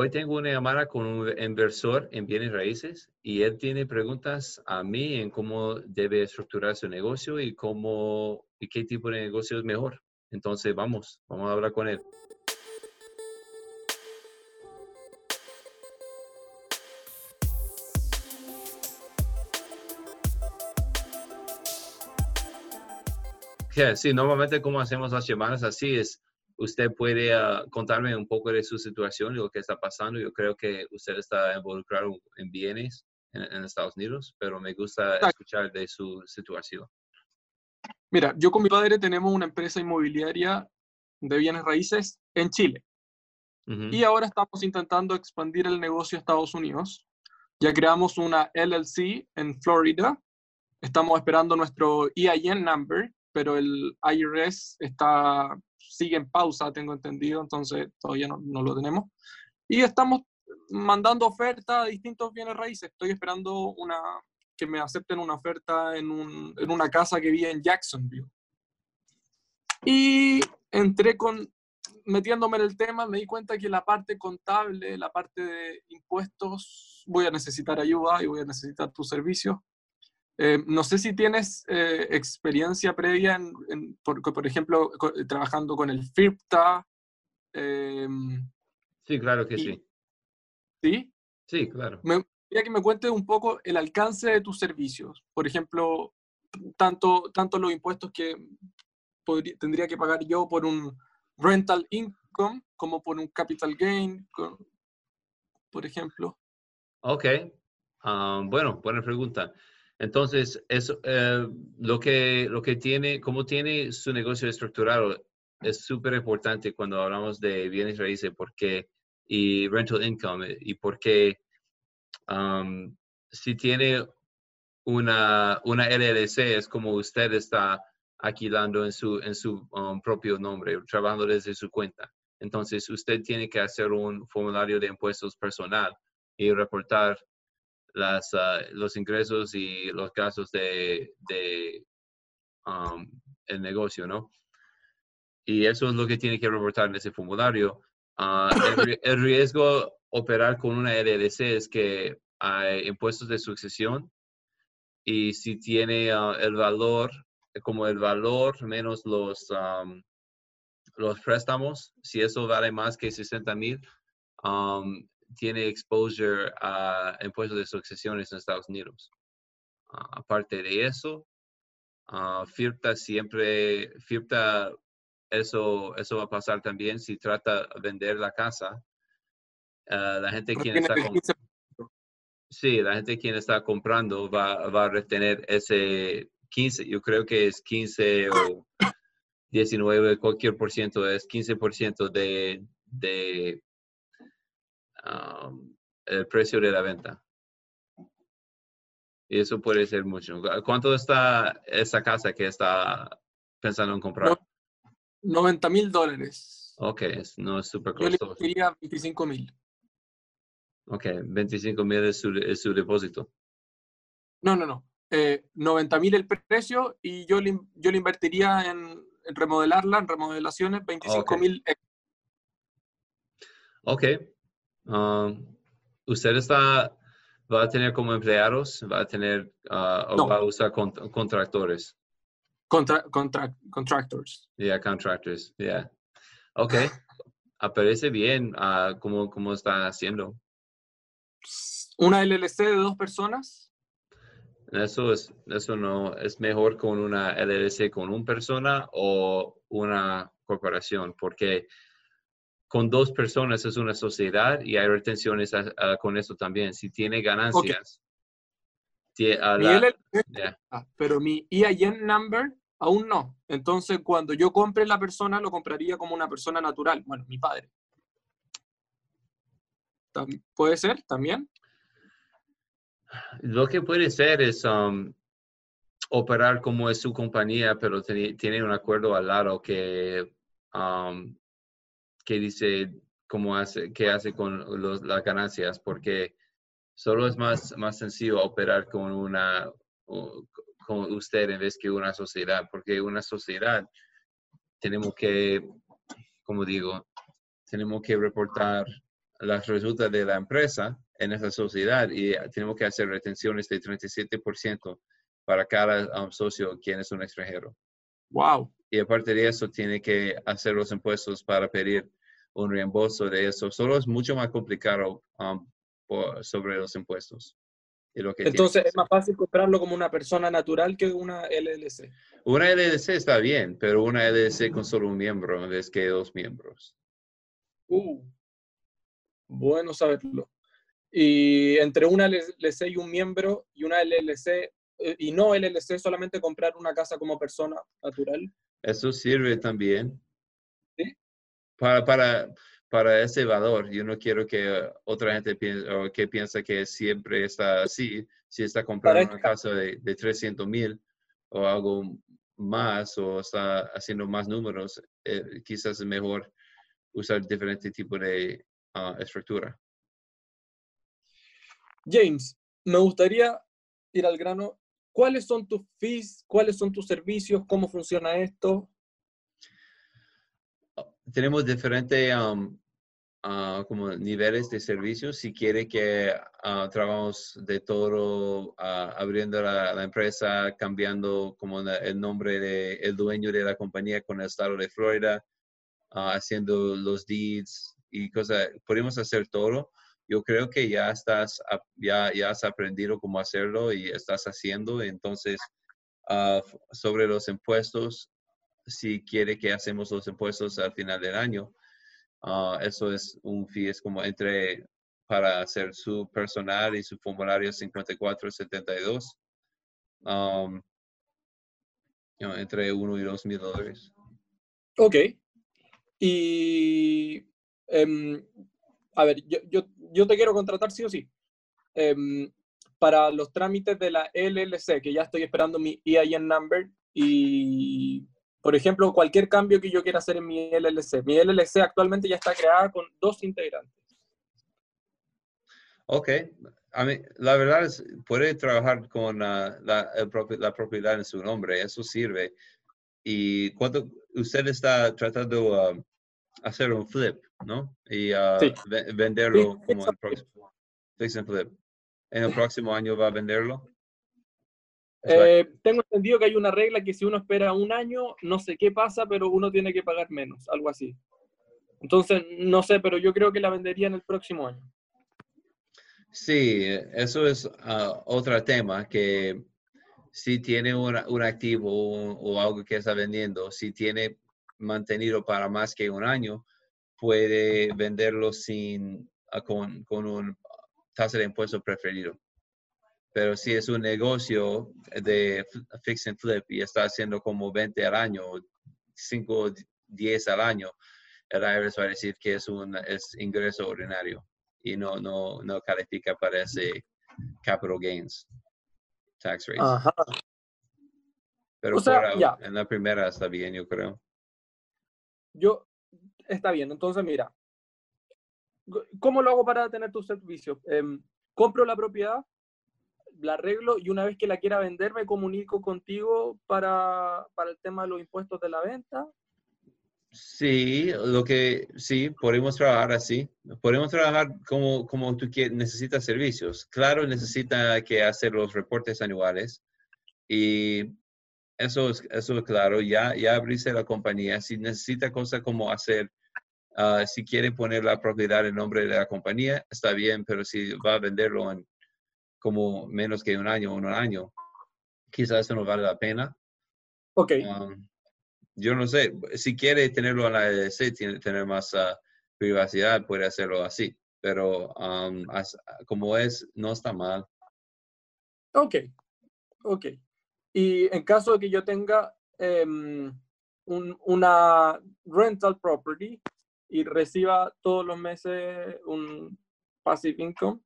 Hoy tengo una llamada con un inversor en bienes raíces y él tiene preguntas a mí en cómo debe estructurar su negocio y cómo y qué tipo de negocio es mejor. Entonces, vamos, vamos a hablar con él. Sí, normalmente como hacemos las llamadas así es, usted puede ah, contarme un poco de su situación y lo que está pasando. Yo creo que usted está involucrado en bienes en, Estados Unidos, pero me gusta escuchar de su situación. Mira, yo con mi padre tenemos una empresa inmobiliaria de bienes raíces en Chile. Y ahora estamos intentando expandir el negocio a Estados Unidos. Ya creamos una LLC en Florida. Estamos esperando nuestro EIN number, pero el IRS está, sigue en pausa, tengo entendido, entonces todavía no, no lo tenemos. Y estamos mandando oferta a distintos bienes raíces. Estoy esperando una, que me acepten una oferta en, un, en una casa que vi en Jacksonville. Y entré con, metiéndome en el tema, me di cuenta que la parte contable, la parte de impuestos, voy a necesitar ayuda y voy a necesitar tu servicio. Eh, no sé si tienes eh, experiencia previa, en, por, por, ejemplo, trabajando con el FIRPTA. Em, sí, claro que sí. ¿Sí? Sí, claro. Me, quería que me cuentes un poco el alcance de tus servicios. Por ejemplo, tanto, tanto los impuestos que tendría que pagar yo por un rental income como por un capital gain, por ejemplo. Ok. Ah, bueno, buena pregunta. Entonces, eso, eh, lo, que, lo que tiene, como tiene su negocio estructurado, es súper importante cuando hablamos de bienes raíces porque, y rental income y porque si tiene una, una LLC, es como usted está alquilando en su, en su um, propio nombre, trabajando desde su cuenta. Entonces, usted tiene que hacer un formulario de impuestos personal y reportar las, ah, los ingresos y los gastos de, de um, el negocio, ¿no? Y eso es lo que tiene que reportar en ese formulario. Ah, el, riesgo operar con una LLC es que hay impuestos de sucesión y si tiene ah, el valor, como el valor menos los, los préstamos, si eso vale más que 60 mil, tiene exposure a impuestos de sucesiones en Estados Unidos. Ah, aparte de eso, FIRPTA siempre, FIRPTA eso, eso va a pasar también si trata de vender la casa. Ah, la gente quien está sí, la gente quien está comprando va, va, a retener ese 15, yo creo que es 15 o 19, cualquier por ciento, es 15% de, de el precio de la venta. Y eso puede ser mucho. ¿Cuánto está esa casa que está pensando en comprar? 90 mil dólares. Ok, no es súper costoso. Yo le 25 mil. Ok, 25 mil es su, es su depósito. No, no, no. Eh, 90 mil el precio y yo le, yo le invertiría en, remodelarla, en remodelaciones, 25 mil. Ok. Um, ¿Usted está, va a tener como empleados? ¿Va a tener uh, o va a usar contractores? Contra, contra, contractors. Yeah, contractors, yeah. Ok. Aparece bien uh, cómo, cómo está haciendo. ¿Una LLC de dos personas? Eso, es, eso no es mejor con una LLC con una persona o una corporación, porque con dos personas es una sociedad y hay retenciones con eso también. Si tiene ganancias. Ah, pero mi EIN number aún no. Entonces, cuando yo compre la persona, lo compraría como una persona natural. Bueno, mi padre. ¿Puede ser también? Lo que puede ser es um, operar como es su compañía, pero tiene un acuerdo al lado que, um, que dice cómo hace, qué hace con las ganancias, porque solo es más, más sencillo operar con una con usted en vez que una sociedad, porque una sociedad tenemos que, como digo, tenemos que reportar las resultas de la empresa en esa sociedad y tenemos que hacer retenciones de 37% para cada um, socio quien es un extranjero. Wow. Y aparte de eso, tiene que hacer los impuestos para pedir un reembolso de eso. Solo es mucho más complicado um, sobre los impuestos. Entonces es más fácil comprarlo como una persona natural que una LLC. Una LLC está bien, pero una LLC con solo un miembro en vez que dos miembros. Uh, bueno saberlo. Y entre una LLC y un miembro y una LLC eh, y no LLC, solamente comprar una casa como persona natural. Eso sirve también. Para, para, para ese valor. Yo no quiero que otra gente piense, o que piensa que siempre está así. Si está comprando una casa de, de 300 mil o algo más o está haciendo más números, eh, quizás es mejor usar diferente tipo de ah, estructura. James, me gustaría ir al grano. ¿Cuáles son tus fees? ¿Cuáles son tus servicios? ¿Cómo funciona esto? Tenemos diferentes um, ah, como niveles de servicios. Si quiere que uh, trabajamos de todo, ah, abriendo la, empresa, cambiando como el nombre del el dueño de la compañía con el estado de Florida, haciendo los deeds y cosas, podemos hacer todo. Yo creo que ya estás, ya, ya has aprendido cómo hacerlo y estás haciendo. Entonces, sobre los impuestos, si quiere que hacemos los impuestos al final del año. Ah, eso es un fee, es como entre para hacer su personal y su formulario 5472. Um, entre 1 y 2 mil dólares. Ok. Y, em, a ver, yo, yo, yo, te quiero contratar sí o sí. Em, para los trámites de la LLC, que ya estoy esperando mi EIN number y por ejemplo, cualquier cambio que yo quiera hacer en mi LLC. Mi LLC actualmente ya está creada con dos integrantes. Ok. A mí, la verdad es, puede trabajar con la, la, propiedad en su nombre, eso sirve. Y cuando usted está tratando de um, hacer un flip, ¿no? Y uh, venderlo como el próximo. flip. ¿En el próximo año va a venderlo? Eh, tengo entendido que hay una regla que si uno espera un año, no sé qué pasa, pero uno tiene que pagar menos, algo así. Entonces, no sé, pero yo creo que la vendería en el próximo año. Sí, eso es uh, otro tema, que si tiene un, activo o, algo que está vendiendo, si tiene mantenido para más que un año, puede venderlo sin, uh, con, con un tasa de impuesto preferido. Pero si es un negocio de fix and flip y está haciendo como 20 al año, 5 10 al año, el IRS va a decir que es un es ingreso ordinario y no, no, no califica para ese capital gains tax rate. Ajá. Pero en la primera está bien, yo creo. Yo, está bien. Entonces, mira, ¿cómo lo hago para tener tu servicio? Em, compro la propiedad, la arreglo y una vez que la quiera vender me comunico contigo para, para el tema de los impuestos de la venta. Sí, lo que sí, podemos trabajar así. Podemos trabajar como, como tú quieres, necesitas servicios. Claro, necesita que hacer los reportes anuales y eso es, eso es claro. Ya, ya abrirse la compañía. Si necesita cosas como hacer, ah, si quiere poner la propiedad en nombre de la compañía, está bien, pero si va a venderlo en como menos que un año o un año, quizás eso no vale la pena. Ok. Um, yo no sé, si quiere tenerlo en la EDC, tiene tener más ah, privacidad, puede hacerlo así, pero um, como es, no está mal. Ok, ok. Y en caso de que yo tenga em, una rental property y reciba todos los meses un passive income,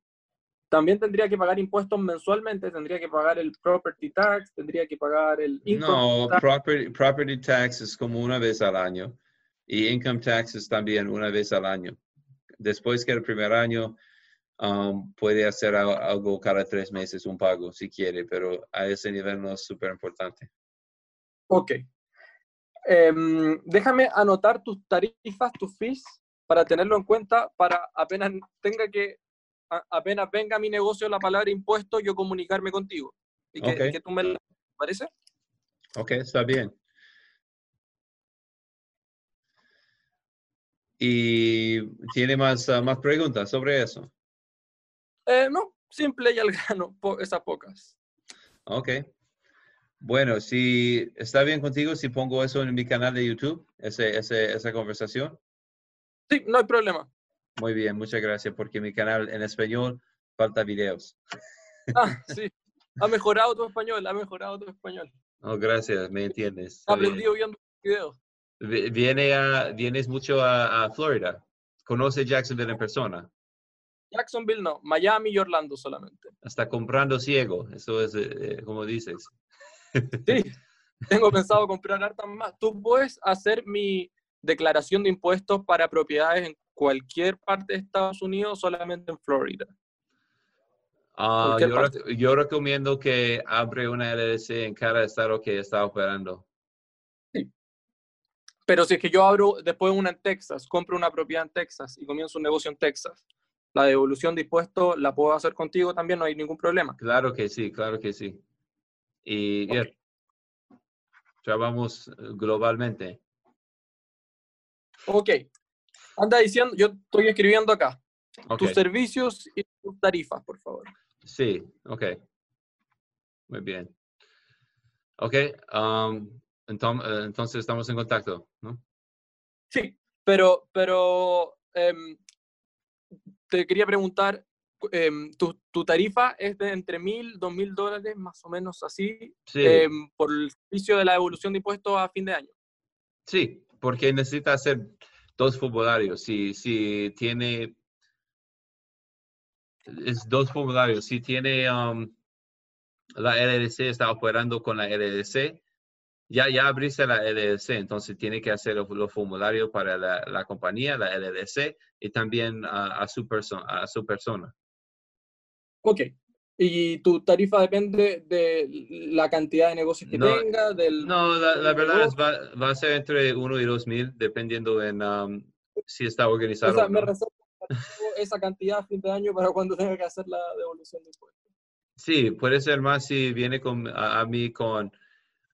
también tendría que pagar impuestos mensualmente, tendría que pagar el property tax, tendría que pagar el income No, Property, property tax es como una vez al año y income tax es también una vez al año. Después que el primer año um, puede hacer algo cada tres meses, un pago si quiere, pero a ese nivel no es súper importante. Ok. Em, déjame anotar tus tarifas, tus fees, para tenerlo en cuenta, para apenas tenga que, apenas venga mi negocio la palabra impuesto, yo comunicarme contigo. Y que, tú me parece. Ok, está bien. ¿Y tiene más, ah, más preguntas sobre eso? Eh, no, simple y al grano, esas pocas. Ok. Bueno, si está bien contigo, si pongo eso en mi canal de YouTube, ese, esa conversación. Sí, no hay problema. Muy bien, muchas gracias, porque mi canal en español falta videos. Ah, sí. Ha mejorado tu español, ha mejorado tu español. Oh, gracias, me entiendes. He aprendido viendo videos. Viene a, vienes mucho a, Florida. ¿Conoce Jacksonville en persona? Jacksonville no, Miami y Orlando solamente. Está comprando ciego, eso es eh, eh, como dices. Sí, tengo pensado comprar hartas más. Tú puedes hacer mi declaración de impuestos para propiedades en cualquier parte de Estados Unidos, solamente en Florida. Ah, yo, recomiendo que abre una LLC en cada estado que está operando. Sí. Pero si es que yo abro después una en Texas, compro una propiedad en Texas y comienzo un negocio en Texas, la devolución de impuestos la puedo hacer contigo también, no hay ningún problema. Claro que sí, claro que sí. Y ya vamos eh, globalmente. Ok. Anda diciendo, yo estoy escribiendo acá. Tus servicios y tus tarifas, por favor. Sí, ok. Muy bien. Ok, um, eh, entonces, estamos en contacto, ¿no? Sí, pero, pero em, te quería preguntar, Em, tu, tarifa es de entre mil, dos mil dólares, más o menos así, em, por el servicio de la devolución de impuestos a fin de año. Sí, porque necesita hacer dos formularios. Si, si tiene, es dos formularios. Si tiene um, la LLC, está operando con la LLC, ya, ya abriste la LLC, entonces tiene que hacer los, formularios para la, compañía, la LLC, y también a, su, persona a su persona. Ok. ¿Y tu tarifa depende de la cantidad de negocios que tenga? Del, no, la, verdad es va, va, a ser entre 1 y 2 mil, dependiendo en um, si está organizado. O sea, me reservo esa cantidad a fin de año para cuando tenga que hacer la devolución de impuestos. Sí, puede ser más si viene con, a, mí con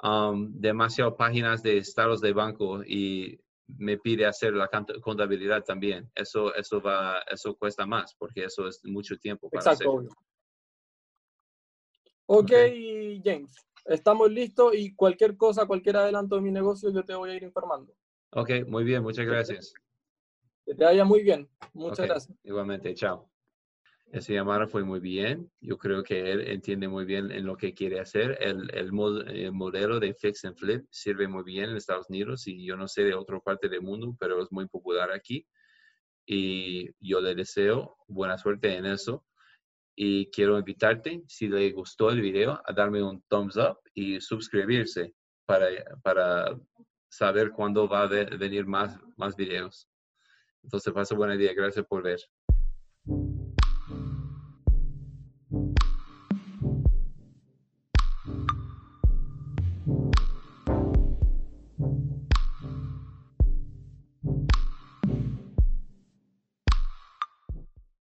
um, demasiadas páginas de estados de banco y me pide hacer la contabilidad también. Eso, eso, va, eso cuesta más porque eso es mucho tiempo para Exacto. Hacer. Ok, James, estamos listos y cualquier cosa, cualquier adelanto de mi negocio, yo te voy a ir informando. Ok, muy bien, muchas gracias. Que te vaya muy bien. Muchas gracias. Igualmente, chao. Ese llamado fue muy bien. Yo creo que él entiende muy bien en lo que quiere hacer. El, el, modelo de fix and flip sirve muy bien en Estados Unidos y yo no sé de otra parte del mundo, pero es muy popular aquí. Y yo le deseo buena suerte en eso. Y quiero invitarte, si le gustó el video, a darme un thumbs up y suscribirse para, para saber cuándo va a venir más, más videos. Entonces, pasa buen día. Gracias por ver.